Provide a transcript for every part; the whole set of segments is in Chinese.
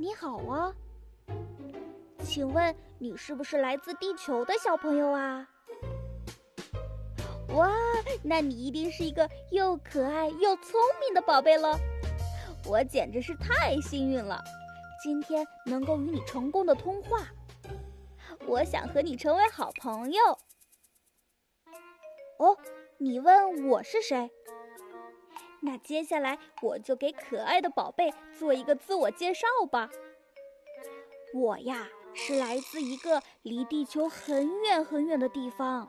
你好啊，请问你是不是来自地球的小朋友啊？哇，那你一定是一个又可爱又聪明的宝贝了。我简直是太幸运了，今天能够与你成功的通话。我想和你成为好朋友。哦，你问我是谁？那接下来我就给可爱的宝贝做一个自我介绍吧。我呀，是来自一个离地球很远很远的地方。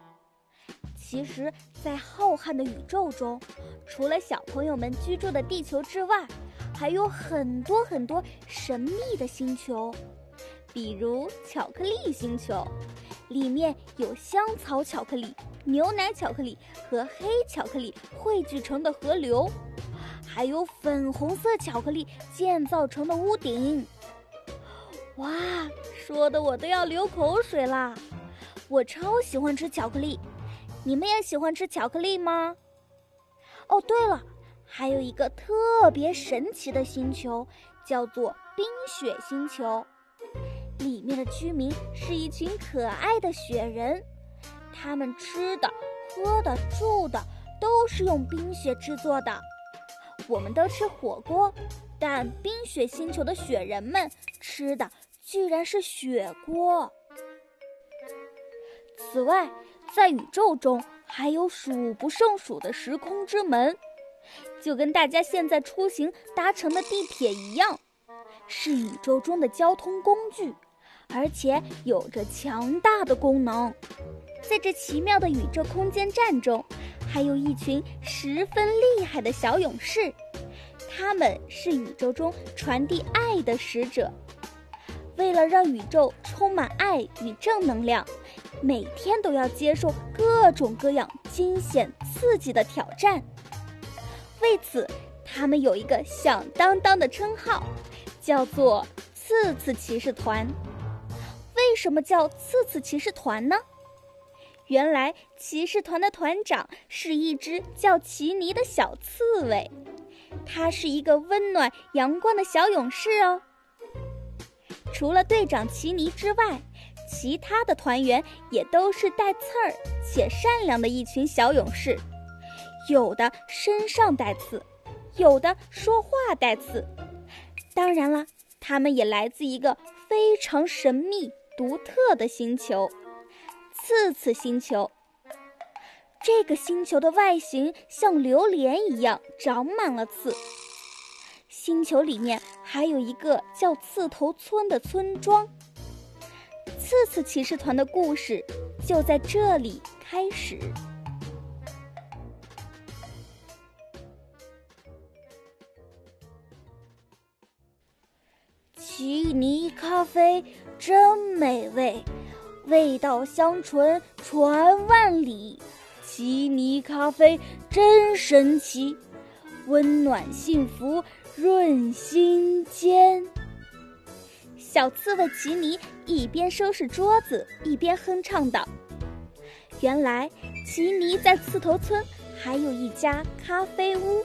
其实，在浩瀚的宇宙中，除了小朋友们居住的地球之外，还有很多很多神秘的星球，比如巧克力星球，里面有香草巧克力、牛奶巧克力和黑巧克力汇聚成的河流，还有粉红色巧克力建造成的屋顶。哇，说的我都要流口水啦！我超喜欢吃巧克力。你们也喜欢吃巧克力吗？哦，对了，还有一个特别神奇的星球，叫做冰雪星球。里面的居民是一群可爱的雪人，他们吃的、喝的、住的都是用冰雪制作的。我们都吃火锅，但冰雪星球的雪人们吃的居然是雪锅。此外，在宇宙中还有数不胜数的时空之门，就跟大家现在出行搭乘的地铁一样，是宇宙中的交通工具，而且有着强大的功能。在这奇妙的宇宙空间站中，还有一群十分厉害的小勇士，他们是宇宙中传递爱的使者。为了让宇宙充满爱与正能量。每天都要接受各种各样惊险刺激的挑战，为此，他们有一个响当当的称号，叫做“刺刺骑士团”。为什么叫“刺刺骑士团”呢？原来，骑士团的团长是一只叫奇尼的小刺猬，他是一个温暖阳光的小勇士哦。除了队长奇尼之外，其他的团员也都是带刺儿且善良的一群小勇士，有的身上带刺，有的说话带刺。当然了，他们也来自一个非常神秘独特的星球——刺刺星球。这个星球的外形像榴莲一样长满了刺。星球里面还有一个叫刺头村的村庄。刺刺骑士团的故事就在这里开始。奇尼咖啡真美味，味道香醇传万里。奇尼咖啡真神奇，温暖幸福润心间。小刺猬奇尼一边收拾桌子，一边哼唱道：“原来奇尼在刺头村还有一家咖啡屋，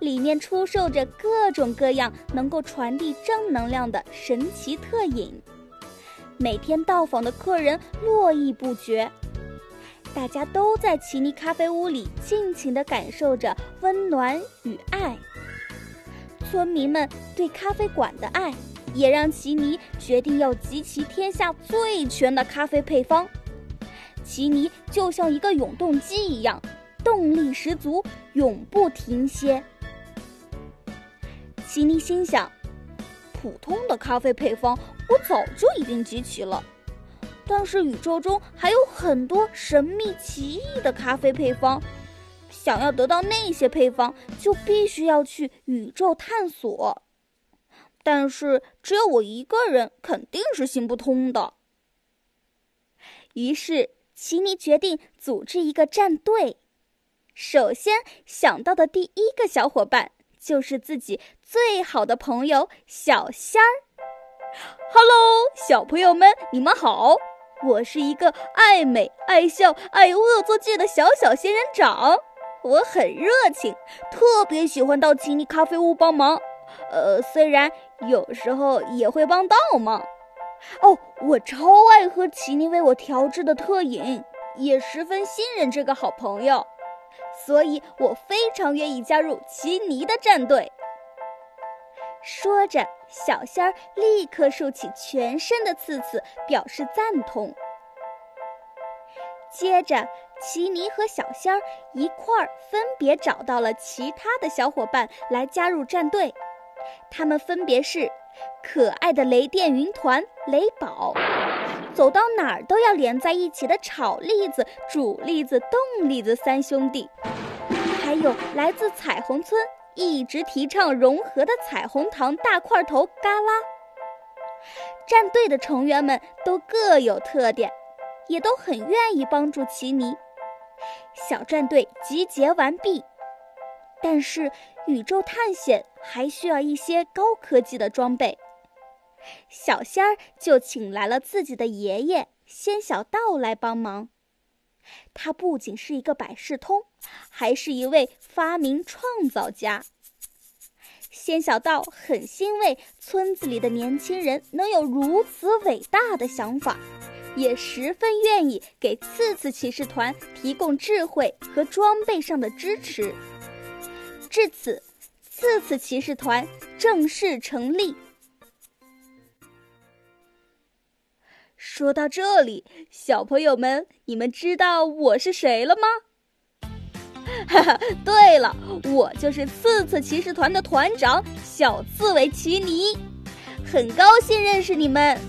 里面出售着各种各样能够传递正能量的神奇特饮。每天到访的客人络绎不绝，大家都在奇尼咖啡屋里尽情地感受着温暖与爱。村民们对咖啡馆的爱。”也让奇尼决定要集齐天下最全的咖啡配方。奇尼就像一个永动机一样，动力十足，永不停歇。奇尼心想：普通的咖啡配方我早就已经集齐了，但是宇宙中还有很多神秘奇异的咖啡配方，想要得到那些配方，就必须要去宇宙探索。但是只有我一个人肯定是行不通的。于是奇尼决定组织一个战队。首先想到的第一个小伙伴就是自己最好的朋友小仙儿。Hello，小朋友们，你们好！我是一个爱美、爱笑、爱恶作剧的小小仙人掌。我很热情，特别喜欢到奇尼咖啡屋帮忙。呃，虽然有时候也会帮倒忙。哦，我超爱喝奇尼为我调制的特饮，也十分信任这个好朋友，所以我非常愿意加入奇尼的战队。说着，小仙儿立刻竖起全身的刺刺，表示赞同。接着，奇尼和小仙儿一块儿分别找到了其他的小伙伴来加入战队，他们分别是可爱的雷电云团雷宝，走到哪儿都要连在一起的炒栗子、煮栗子、冻栗子三兄弟，还有来自彩虹村。一直提倡融合的彩虹糖大块头嘎啦。战队的成员们都各有特点，也都很愿意帮助奇尼。小战队集结完毕，但是宇宙探险还需要一些高科技的装备。小仙儿就请来了自己的爷爷仙小道来帮忙。他不仅是一个百事通，还是一位发明创造家。仙小道很欣慰村子里的年轻人能有如此伟大的想法，也十分愿意给次次骑士团提供智慧和装备上的支持。至此，次次骑士团正式成立。说到这里，小朋友们，你们知道我是谁了吗？哈哈，对了，我就是刺刺骑士团的团长小刺猬奇尼，很高兴认识你们。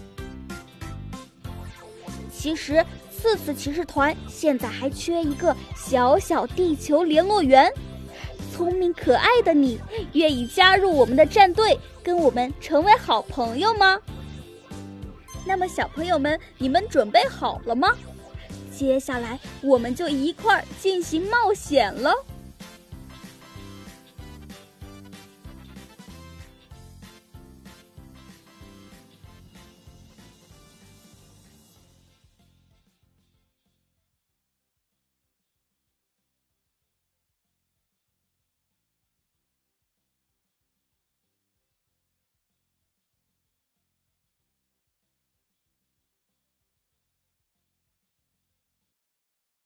其实，刺刺骑士团现在还缺一个小小地球联络员，聪明可爱的你，愿意加入我们的战队，跟我们成为好朋友吗？那么，小朋友们，你们准备好了吗？接下来，我们就一块儿进行冒险了。